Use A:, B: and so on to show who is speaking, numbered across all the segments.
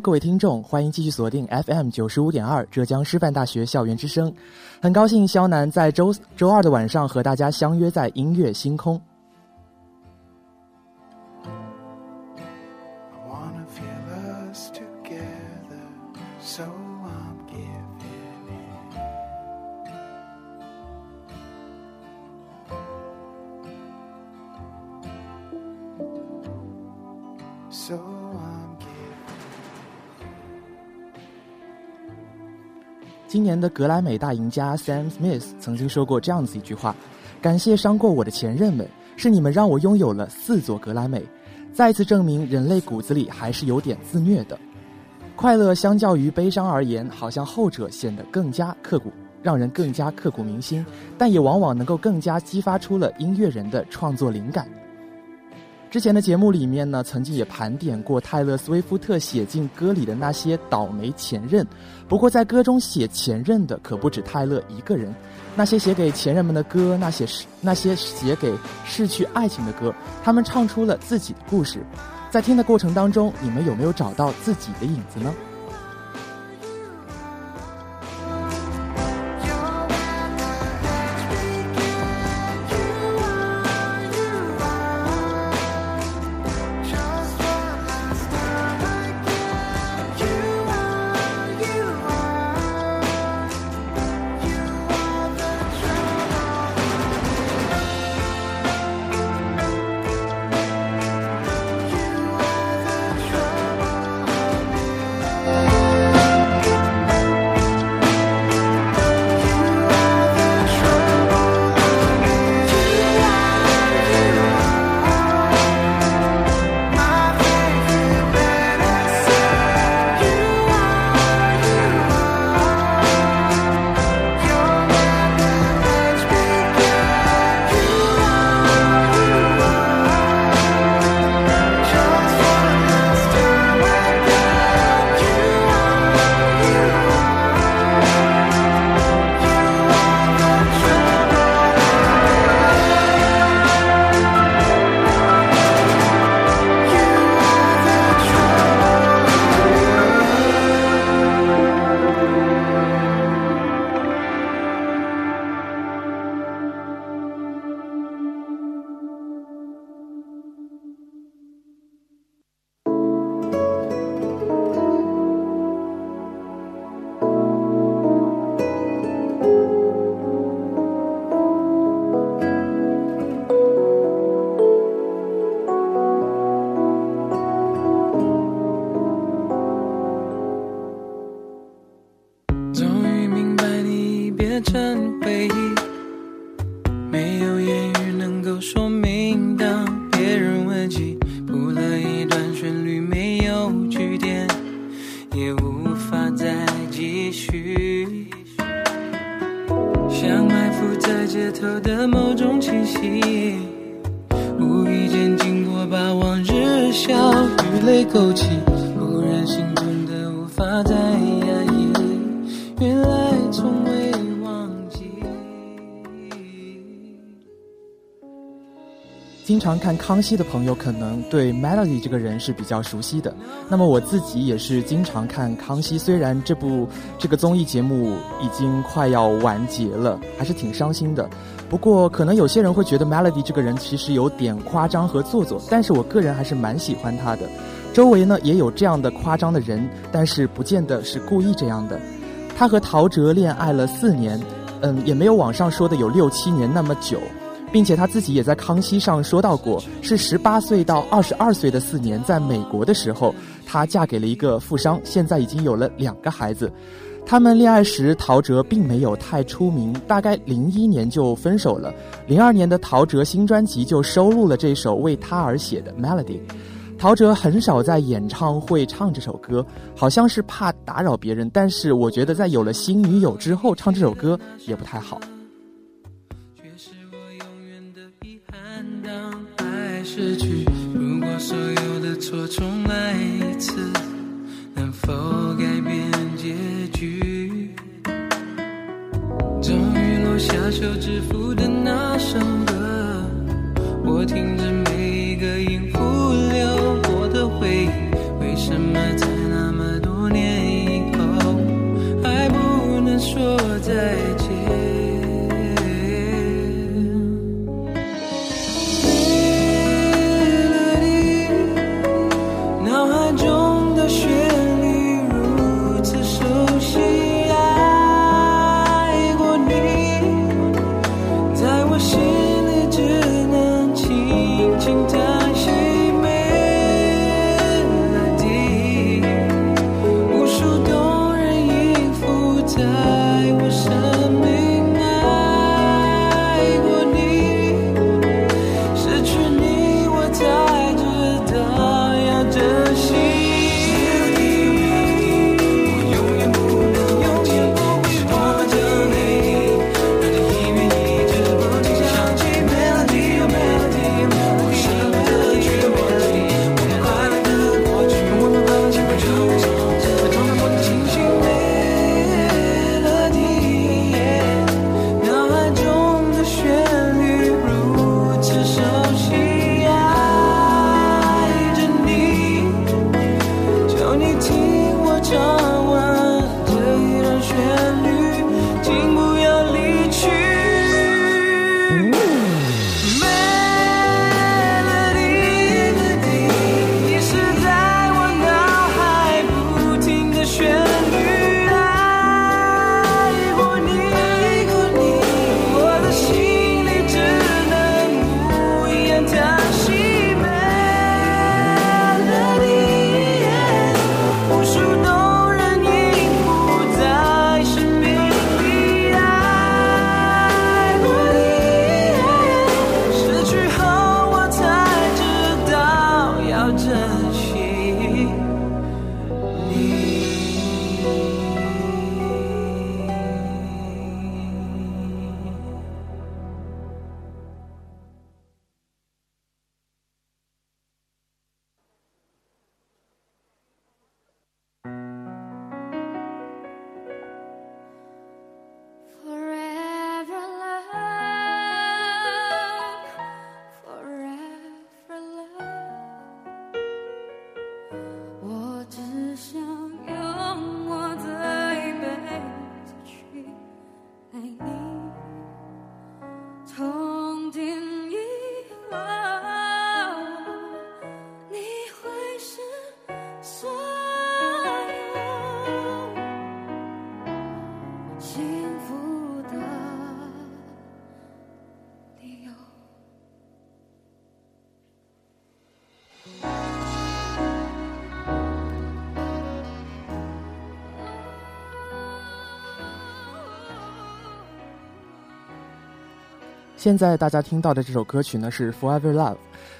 A: 各位听众，欢迎继续锁定 FM 九十五点二浙江师范大学校园之声。很高兴肖楠在周周二的晚上和大家相约在音乐星空。So. 今年的格莱美大赢家 Sam Smith 曾经说过这样子一句话：“感谢伤过我的前任们，是你们让我拥有了四座格莱美，再次证明人类骨子里还是有点自虐的。快乐相较于悲伤而言，好像后者显得更加刻骨，让人更加刻骨铭心，但也往往能够更加激发出了音乐人的创作灵感。”之前的节目里面呢，曾经也盘点过泰勒·斯威夫特写进歌里的那些倒霉前任。不过，在歌中写前任的可不止泰勒一个人。那些写给前任们的歌，那些是那些写给逝去爱情的歌，他们唱出了自己的故事。在听的过程当中，你们有没有找到自己的影子呢？看康熙的朋友，可能对 Melody 这个人是比较熟悉的。那么我自己也是经常看康熙，虽然这部这个综艺节目已经快要完结了，还是挺伤心的。不过可能有些人会觉得 Melody 这个人其实有点夸张和做作，但是我个人还是蛮喜欢他的。周围呢也有这样的夸张的人，但是不见得是故意这样的。他和陶喆恋爱了四年，嗯，也没有网上说的有六七年那么久，并且他自己也在康熙上说到过，是十八岁到二十二岁的四年，在美国的时候，她嫁给了一个富商，现在已经有了两个孩子。他们恋爱时，陶喆并没有太出名，大概零一年就分手了。零二年的陶喆新专辑就收录了这首为他而写的《Melody》。陶喆很少在演唱会唱这首歌，好像是怕打扰别人。但是我觉得，在有了新女友之后唱这首歌也不太好。
B: 失去，如果所有的错重来一次，能否改变结局？终于落下手指符的那首歌，我听着每一个音符流过的回忆，为。什么在那么多年以后还不能说再见？
A: 现在大家听到的这首歌曲呢是《Forever Love》，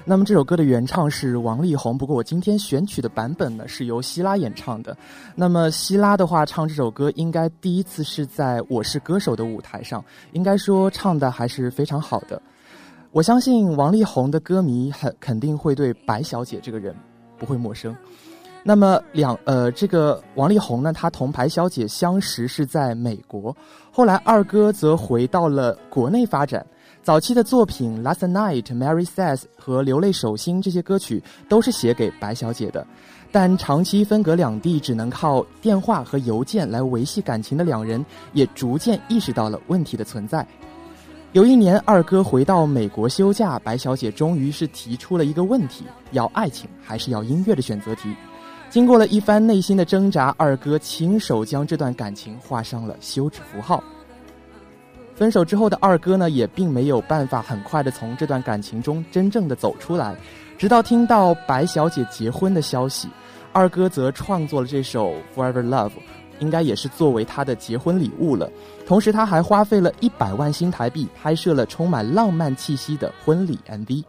A: 那么这首歌的原唱是王力宏，不过我今天选取的版本呢是由希拉演唱的。那么希拉的话唱这首歌应该第一次是在我是歌手的舞台上，应该说唱的还是非常好的。我相信王力宏的歌迷很肯定会对白小姐这个人不会陌生。那么两呃，这个王力宏呢，他同白小姐相识是在美国，后来二哥则回到了国内发展。
C: 早期的作品《Last Night》、《Mary Says》和《流泪手心》这些歌曲都是写给白小姐的，但长期分隔两地，只能靠电话和邮件来维系感情的两人，也逐渐意识到了问题的存在。有一年，二哥回到美国休假，白小姐终于是提出了一个问题：要爱情还是要音乐的选择题。经过了一番内心的挣扎，二哥亲手将这段感情画上了休止符号。分手之后的二哥呢，也并没有办法很快的从这段感情中真正的走出来，直到听到白小姐结婚的消息，二哥则创作了这首《Forever Love》，应该也是作为他的结婚礼物了。同时，他还花费了一百万新台币拍摄了充满浪漫气息的婚礼 MV。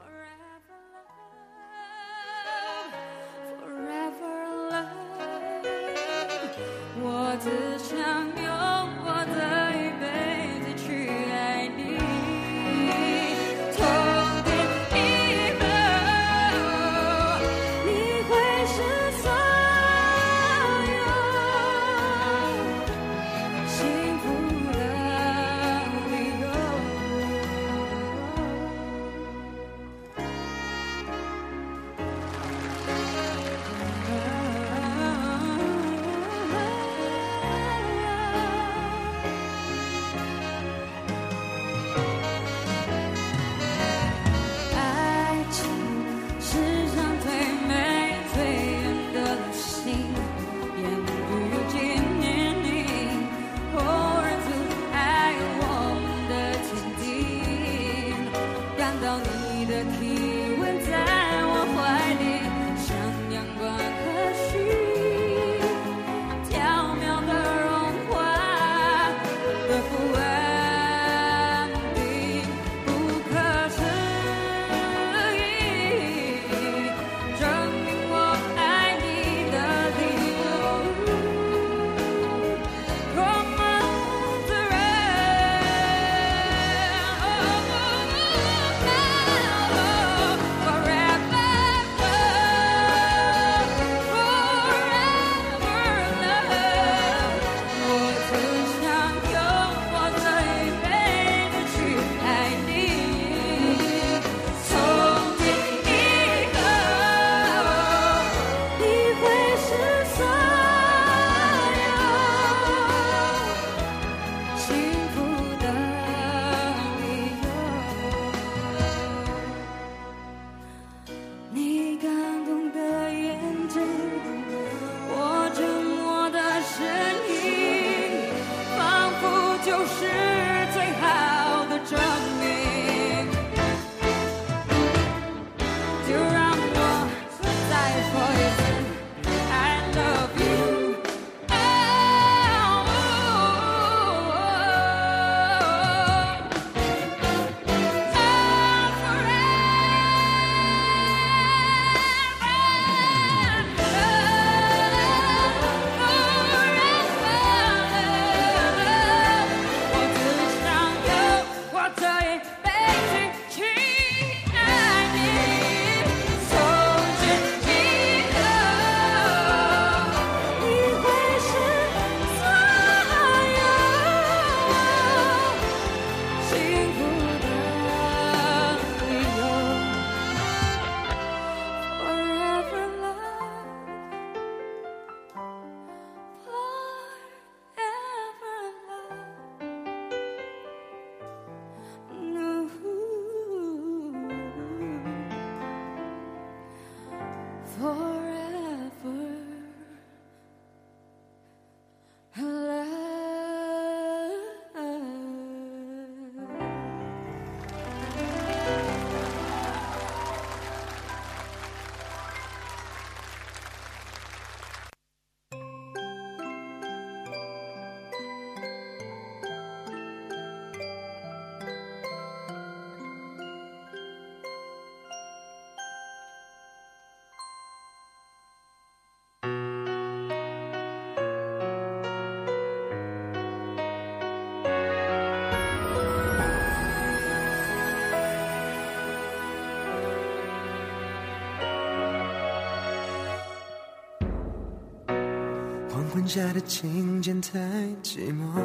A: 婚纱的琴键太寂寞，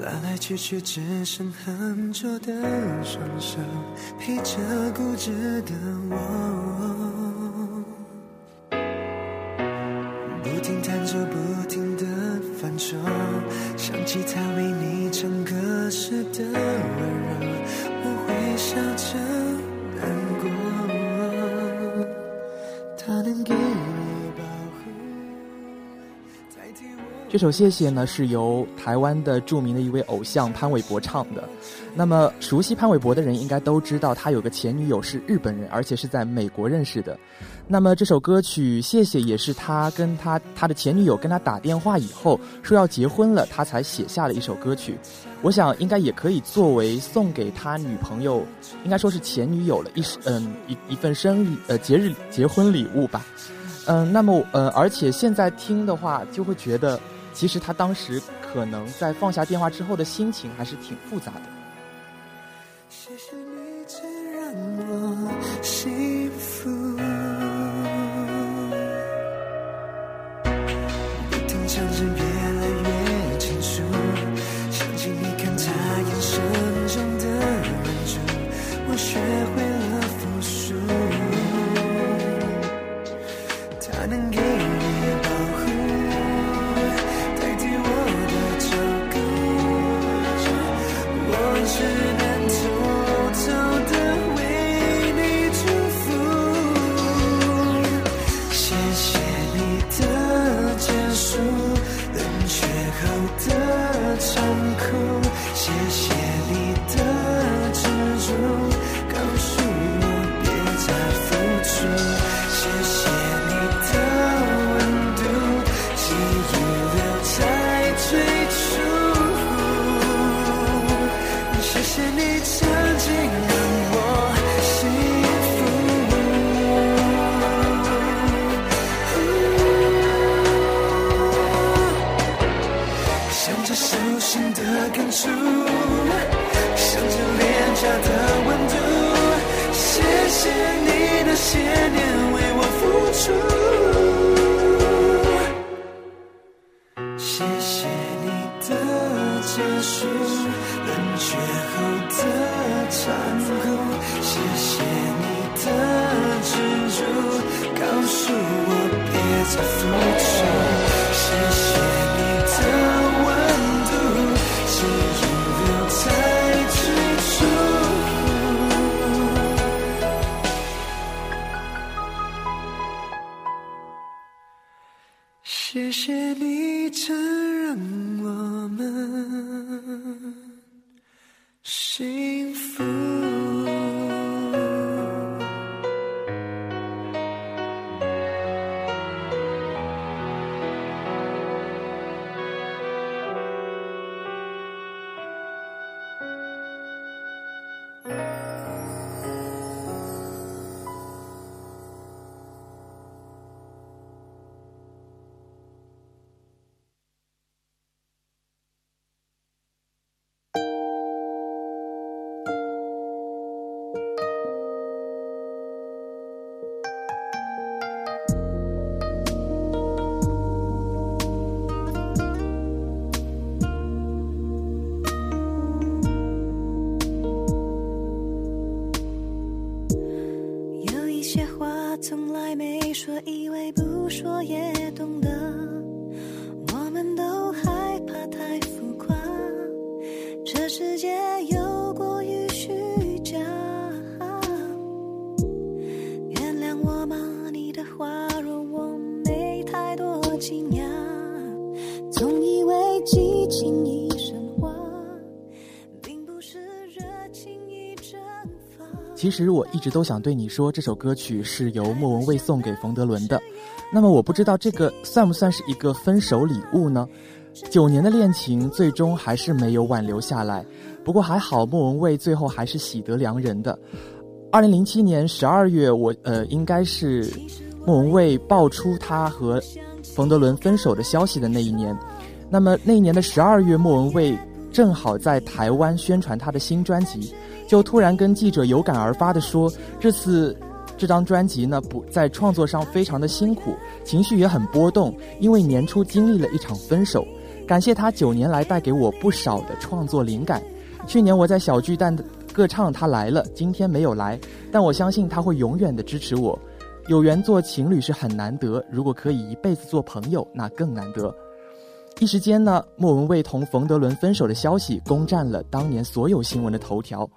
A: 来来去去只剩很拙的双手，披着固执的我，
D: 这首《谢谢》呢，是由台湾的著名的一位偶像潘玮柏唱的。那么，熟悉潘玮柏的人应该都知道，他有个前女友是日本人，而且是在美国认识的。那么，这首歌曲《谢谢》也是他跟他他的前女友跟他打电话以后说要结婚了，他才写下的一首歌曲。我想应该也可以作为送给他女朋友，应该说是前女友了一嗯一一份生日呃节日结婚礼物吧。嗯，那么呃，而且现在听的话，就会觉得其实他当时可能在放下电话之后的心情还是挺复杂的。其实我一直都想对你说，这首歌曲是由莫文蔚送给冯德伦的。那么我不知道这个算不算是一个分手礼物呢？九年的恋情最终还是没有挽留下来，不过还好莫文蔚最后还是喜得良人的。二零零七年十二月，我呃应该是莫文蔚爆出她和冯德伦分手的消息的那一年。那么那一年的十二月，莫文蔚正好在台湾宣传她的新专辑，就突然跟记者有感而发的说，这次
A: 这张专辑呢，不在创作上非常的辛苦，情绪也很波动，因为年初经历了一场分手。感谢他九年来带给我不少的创作灵感。去年我在小巨蛋的歌唱，他来了，今天没有来，但我相信他会永远的支持我。有缘做情侣是很难得，如果可以一辈子做朋友，那更难得。一时间呢，莫文蔚同冯德伦分手的消息攻占了当年所有新闻的头条。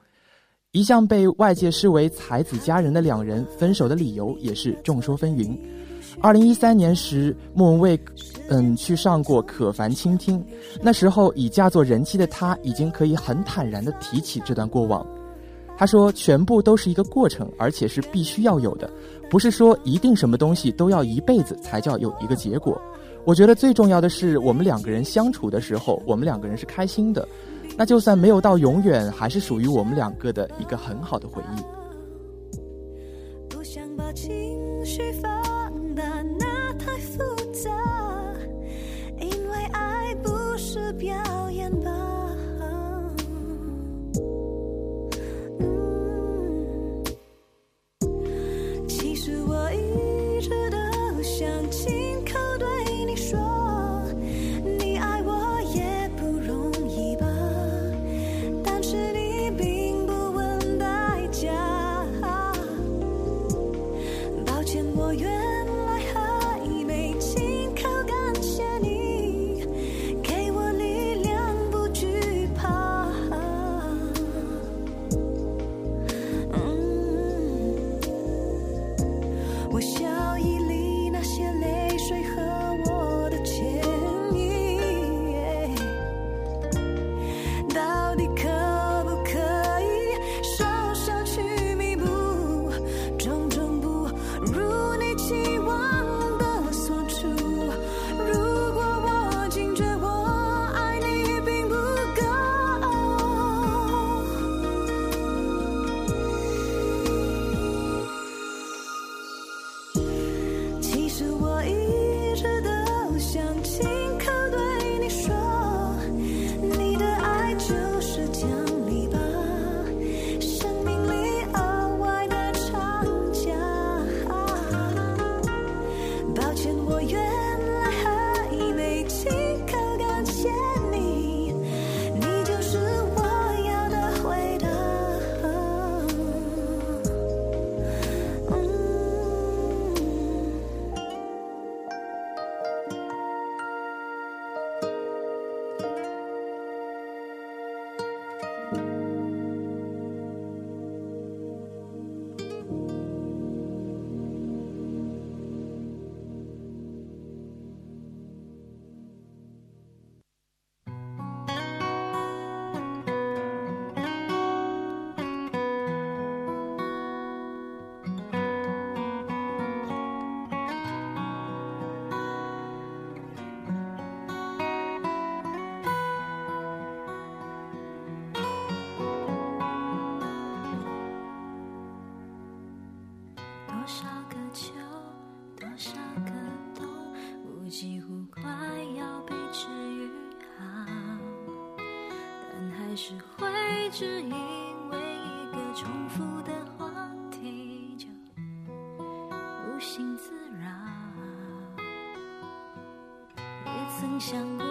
A: 一向被外界视为才子佳人的两人分手的理由也是众说纷纭。二零一三年时，莫文蔚，嗯，去上过《可凡倾听》，那时候已嫁作人妻的她，已经可以很坦然地提起这段过往。她说：“全部都是一个过程，而且是必须要有的，不是说一定什么东西都要一辈子才叫有一个结果。我觉得最重要的是，我们两个人相处的时候，我们两个人是开心的，那就算没有到永远，还是属于我们两个的一个很好的回忆。”
E: 不想把情绪放大，那太复杂，因为爱不是表演吧。嗯，只因为一个重复的话题就无心自扰。也曾想过，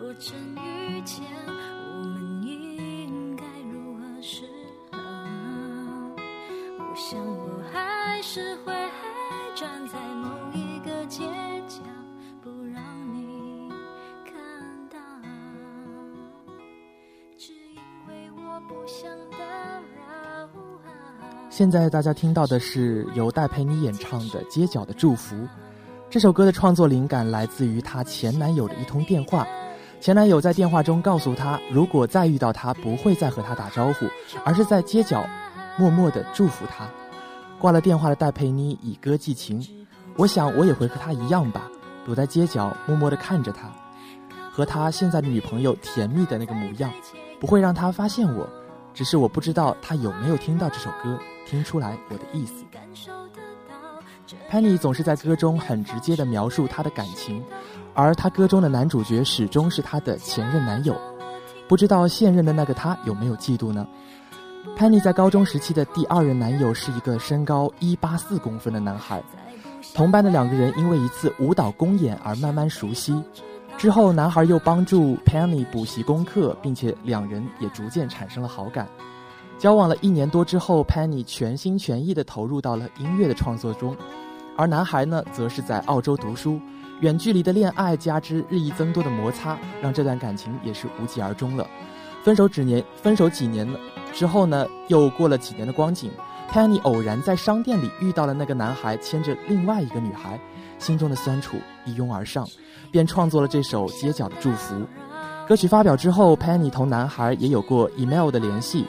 E: 若真遇见，我们应该如何是好？我想我还是会
A: 现在大家听到的是由戴佩妮演唱的《街角的祝福》。这首歌的创作灵感来自于她前男友的一通电话。前男友在电话中告诉她，如果再遇到他，不会再和他打招呼，而是在街角默默的祝福他。挂了电话的戴佩妮以歌寄情，我想我也会和他一样吧，躲在街角默默的看着他，和他现在的女朋友甜蜜的那个模样，不会让他发现我。只是我不知道他有没有听到这首歌，听出来我的意思。Penny 总是在歌中很直接地描述她的感情，而她歌中的男主角始终是她的前任男友。不知道现任的那个他有没有嫉妒呢？Penny 在高中时期的第二任男友是一个身高一八四公分的男孩，同班的两个人因为一次舞蹈公演而慢慢熟悉。之后，男孩又帮助 Penny 补习功课，并且两人也逐渐产生了好感。交往了一年多之后，Penny 全心全意地投入到了音乐的创作中，而男孩呢，则是在澳洲读书。远距离的恋爱加之日益增多的摩擦，让这段感情也是无疾而终了。分手几年，分手几年了之后呢，又过了几年的光景，Penny 偶然在商店里遇到了那个男孩牵着另外一个女孩，心中的酸楚一拥而上。便创作了这首街角的祝福。歌曲发表之后，Penny 同男孩也有过 email 的联系。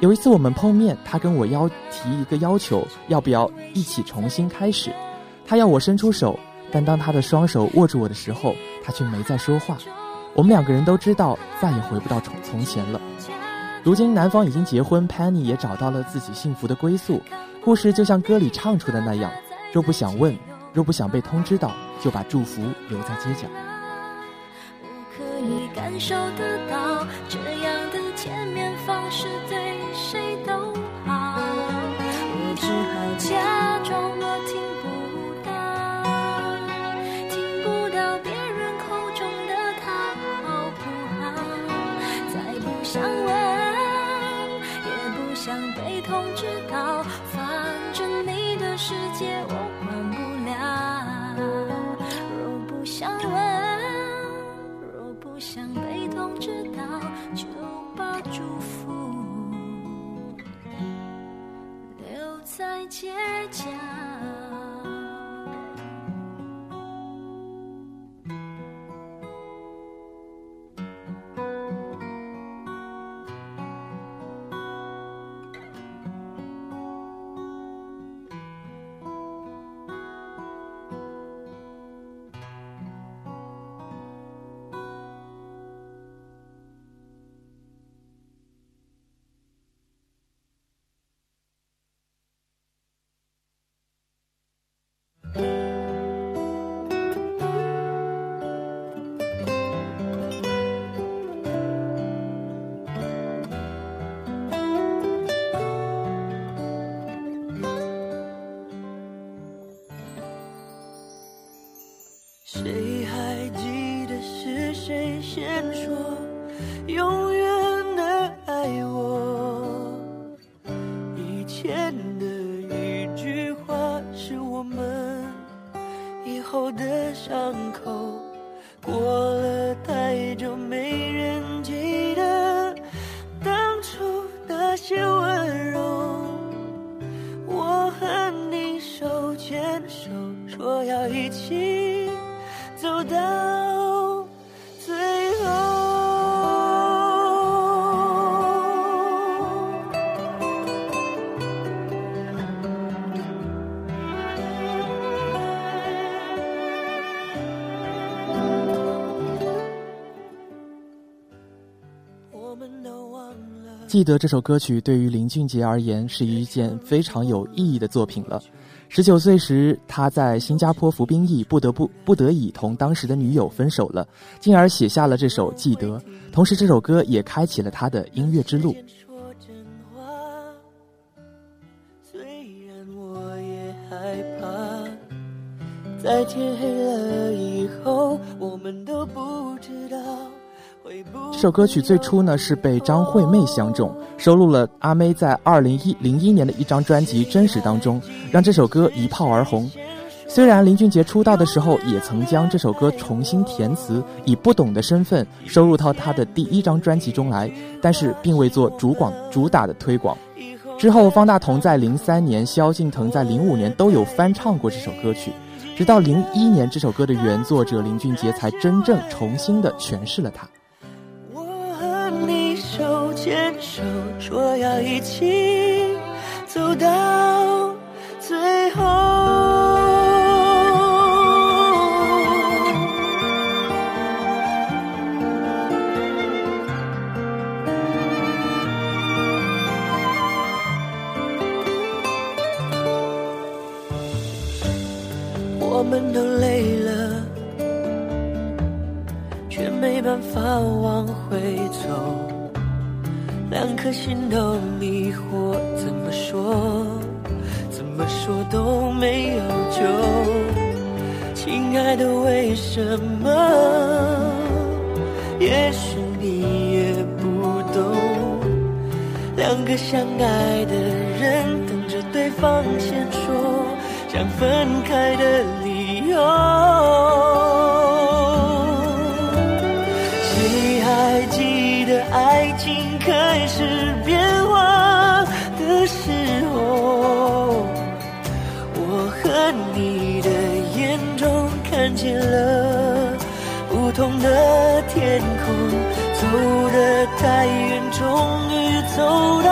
A: 有一次我们碰面，他跟我要提一个要求，要不要一起重新开始？他要我伸出手，但当他的双手握住我的时候，他却没再说话。我们两个人都知道再也回不到从从前了。如今男方已经结婚，Penny 也找到了自己幸福的归宿。故事就像歌里唱出的那样：若不想问，若不想被通知到。就把祝福留在街角。
B: 我可以感受得到，这样的见面方式对谁都好。我只好假装我听不到，听不到别人口中的他好不好？再不想问，也不想被通知到，反正你的世界我谁记得
A: 这首歌曲对于林俊杰而言是一件非常有意义的作品了。十九岁时，他在新加坡服兵役，不得不不得已同当时的女友分手了，进而写下了这首《记得》。同时，这首歌也开启了他的音乐之路。
B: 虽然我也害怕，在天黑了以后，我们都不知道
A: 这首歌曲最初呢是被张惠妹相中，收录了阿妹在二零一零一年的一张专辑《真实》当中，让这首歌一炮而红。虽然林俊杰出道的时候也曾将这首歌重新填词，以不懂的身份收入到他的第一张专辑中来，但是并未做主广主打的推广。之后，方大同在零三年，萧敬腾在零五年都有翻唱过这首歌曲。直到零一年，这首歌的原作者林俊杰才真正重新的诠释了它。
B: 牵手，说要一起走到最后。我们都累了。却没办法往回走。两颗心都迷惑，怎么说，怎么说都没有救。亲爱的，为什么？也许你也不懂，两个相爱的人等着对方先说想分开的理由。了不同的天空，走得太远，终于走到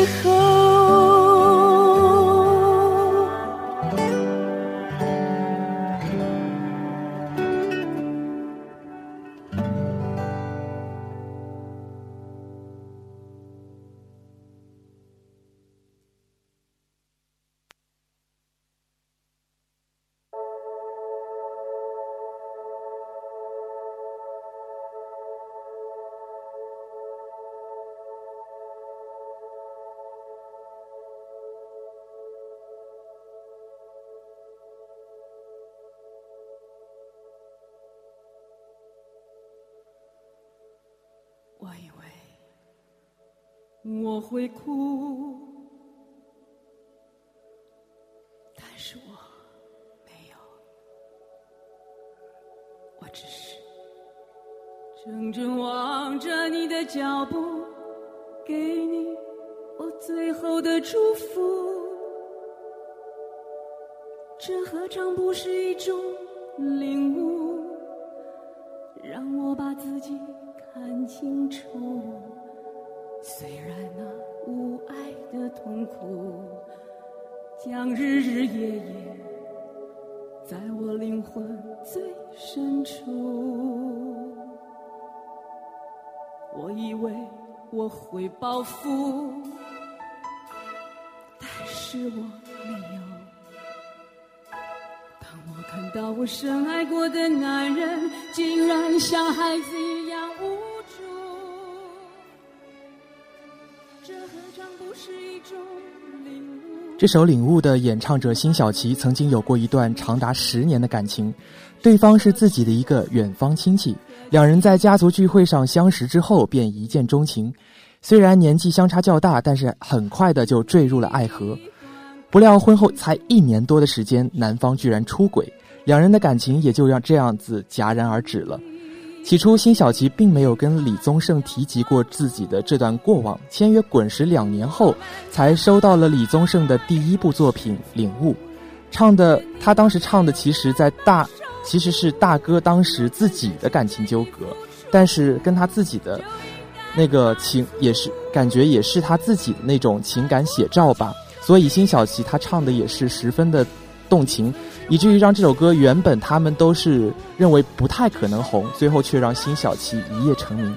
B: 以后。
C: 会哭，但是我没有，我只是怔怔望着你的脚步，给你我最后的祝福。这何尝不是一种领悟？让我把自己看清楚。虽然那无爱的痛苦，将日日夜夜在我灵魂最深处。我以为我会报复，但是我没有。当我看到我深爱过的男人，竟然像孩子一这
A: 首《领悟》的演唱者辛晓琪曾经有过一段长达十年的感情，对方是自己的一个远方亲戚，两人在家族聚会上相识之后便一见钟情。虽然年纪相差较大，但是很快的就坠入了爱河。不料婚后才一年多的时间，男方居然出轨，两人的感情也就让这样子戛然而止了。起初，辛晓琪并没有跟李宗盛提及过自己的这段过往。签约滚石两年后，才收到了李宗盛的第一部作品《领悟》，唱的他当时唱的其实在大其实是大哥当时自己的感情纠葛，但是跟他自己的那个情也是感觉也是他自己的那种情感写照吧。所以辛晓琪她唱的也是十分的动情，以至于让这首歌原本他们都是认为不太可能红，最后却让辛晓琪一夜成名。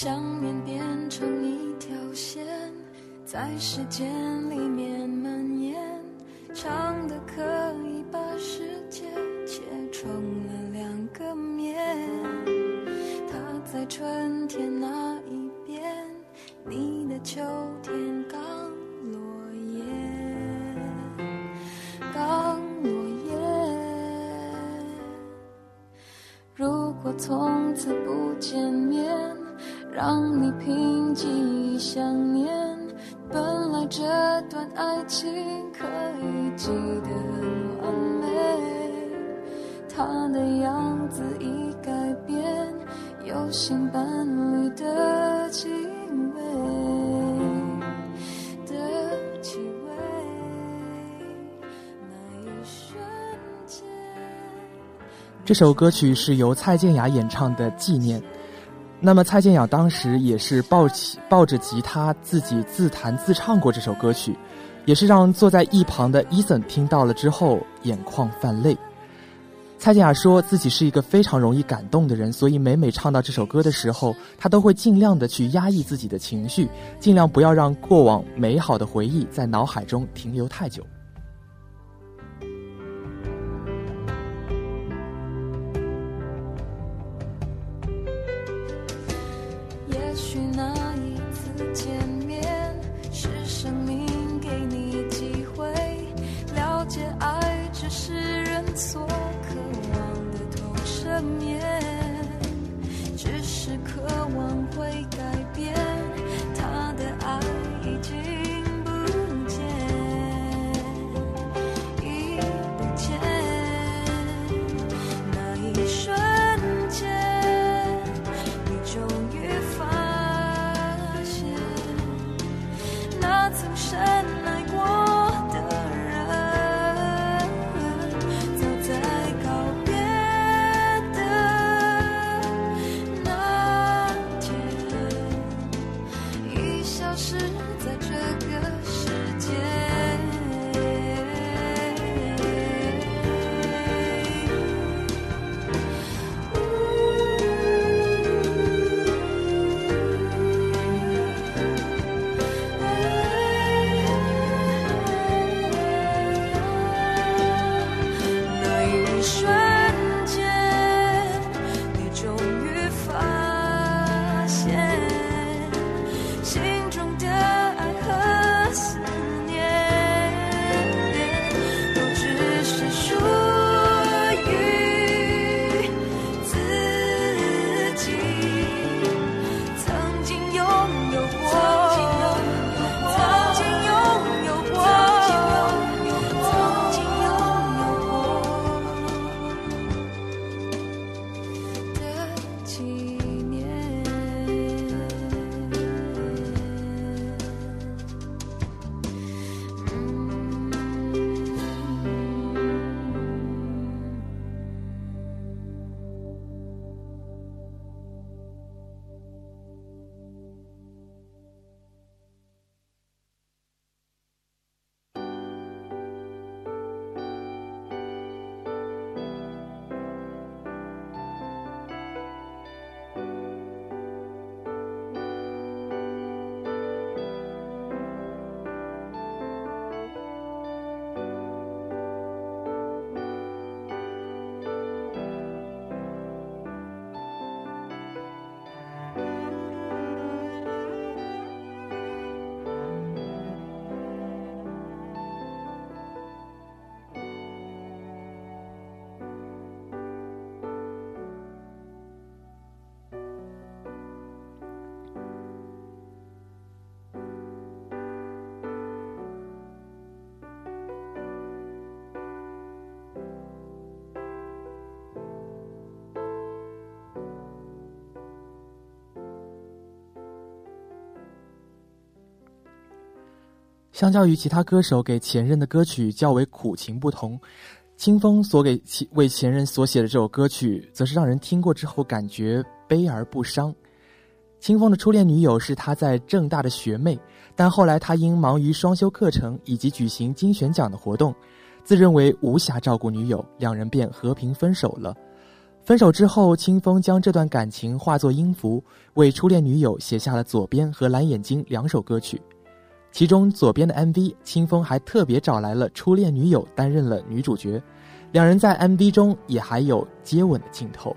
E: 想念变成一条线，在时间里这
A: 首歌曲是由蔡健雅演唱的《纪念》。那么蔡健雅当时也是抱起抱着吉他自己自弹自唱过这首歌曲，也是让坐在一旁的伊森听到了之后眼眶泛泪。蔡健雅说自己是一个非常容易感动的人，所以每每唱到这首歌的时候，她都会尽量的去压抑自己的情绪，尽量不要让过往美好的回忆在脑海中停留太久。相较于其他歌手给前任的歌曲较为苦情不同，清风所给其为前任所写的这首歌曲，则是让人听过之后感觉悲而不伤。清风的初恋女友是他在正大的学妹，但后来他因忙于双修课程以及举行金选奖的活动，自认为无暇照顾女友，两人便和平分手了。分手之后，清风将这段感情化作音符，为初恋女友写下了《左边》和《蓝眼睛》两首歌曲。其中左边的 MV，清风还特别找来了初恋女友担任了女主角，两人在 MV 中也还有接吻的镜头。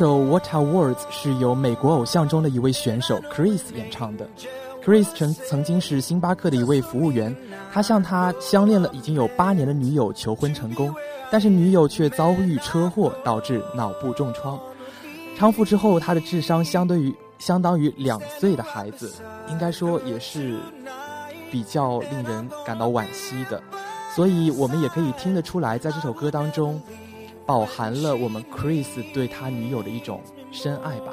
A: 首《What Are Words》是由美国偶像中的一位选手 Chris 演唱的。Chris 曾曾经是星巴克的一位服务员，他向他相恋了已经有八年的女友求婚成功，但是女友却遭遇车祸，导致脑部重创。康复之后，他的智商相对于相当于两岁的孩子，应该说也是比较令人感到惋惜的。所以我们也可以听得出来，在这首歌当中，饱含了我们 Chris 对他女友的一种深爱吧。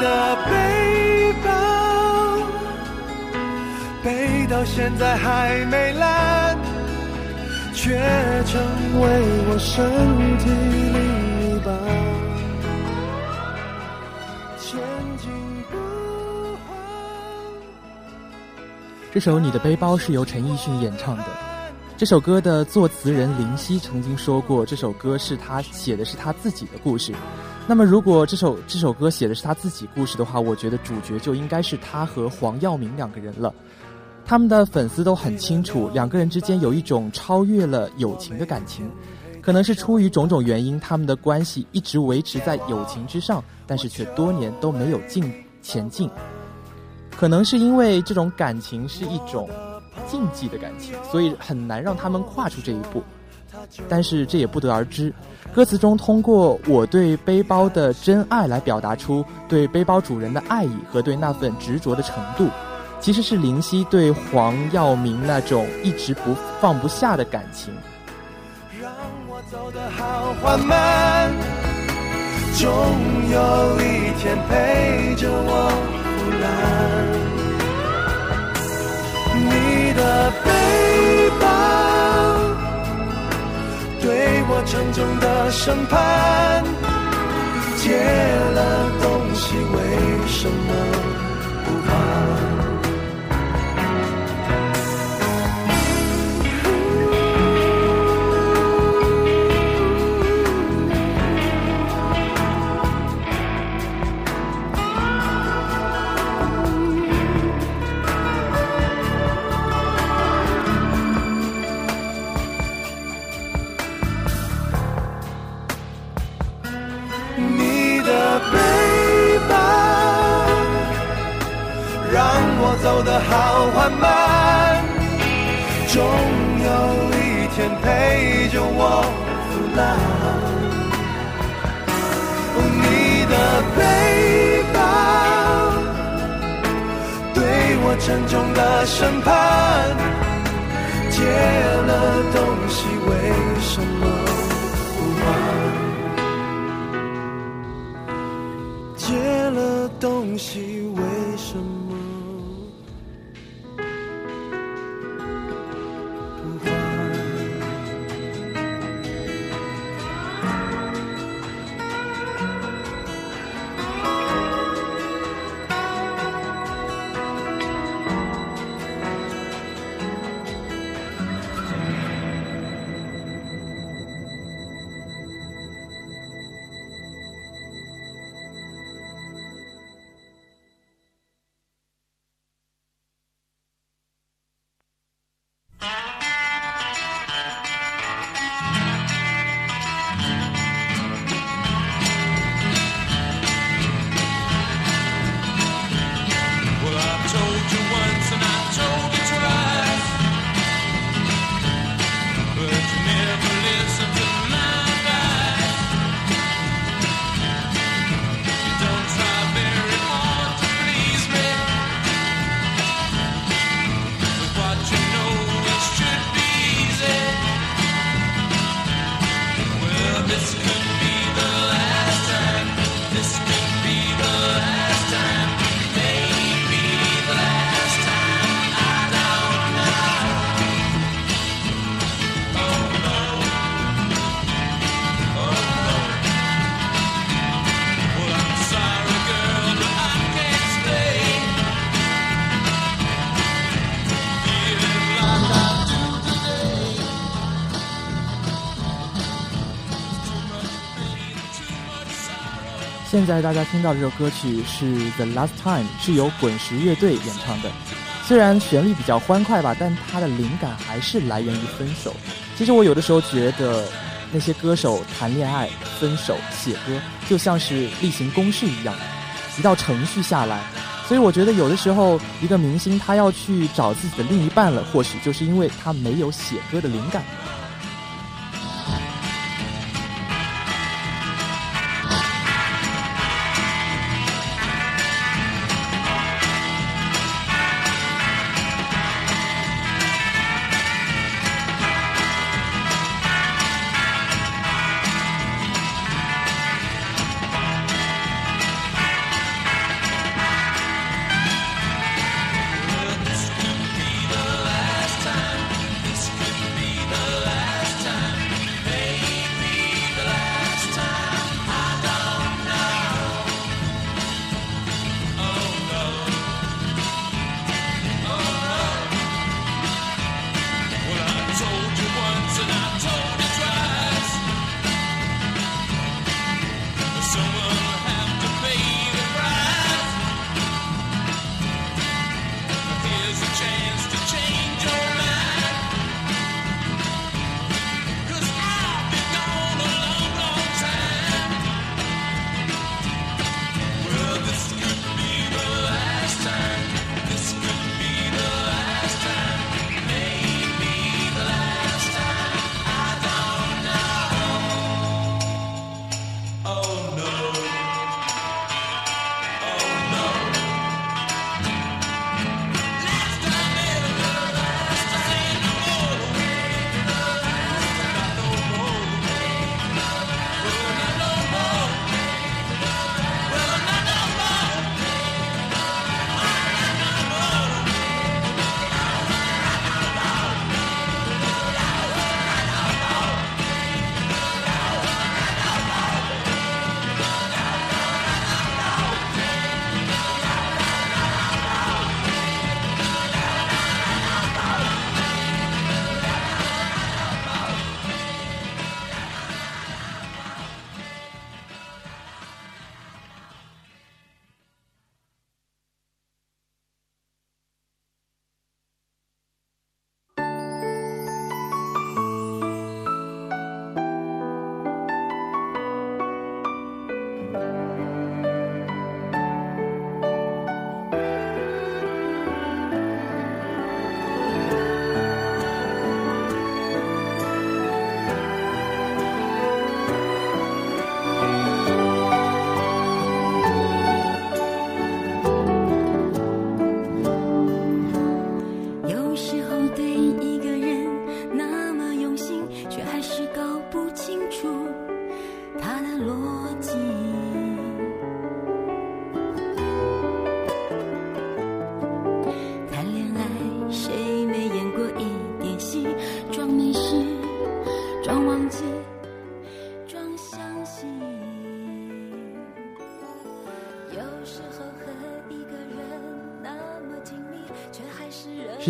D: 的背包背到现在还没烂，却成为我身体另一半。
A: 这首《你的背包》是由陈奕迅演唱的。这首歌的作词人林夕曾经说过，这首歌是他写的是他自己的故事。那么，如果这首这首歌写的是他自己故事的话，我觉得主角就应该是他和黄耀明两个人了。他们的粉丝都很清楚，两个人之间有一种超越了友情的感情。可能是出于种种原因，他们的关系一直维持在友情之上，但是却多年都没有进前进。可能是因为这种感情是一种禁忌的感情，所以很难让他们跨出这一步。但是这也不得而知。歌词中通过我对背包的真爱来表达出对背包主人的爱意和对那份执着的程度，其实是林夕对黄耀明那种一直不放不下的感情。
D: 让我走得好缓慢，总有一天陪着我。你的背对我沉重的审判，借了东西为什么？
F: 现在大家听到这首歌曲是《The Last Time》，是由滚石乐队演唱的。虽然旋律比较欢快吧，但它的灵感还是来源于分手。其实我有的时候觉得，那些歌手谈恋爱、分手、写歌，就像是例行公事一样，一道程序下来。所以我觉得有的时候，一个明星他要去找自己的另一半了，或许就是因为他没有写歌的灵感。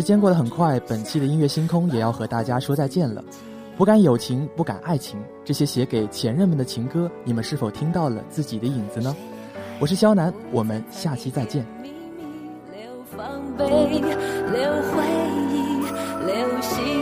F: 时间过得很快本期的音乐星空也要和大家说再见了。不敢友情不敢爱情这些写给前任们的情歌你们是否听到了自己的影子呢？我是肖楠我们下期再见。
G: 留心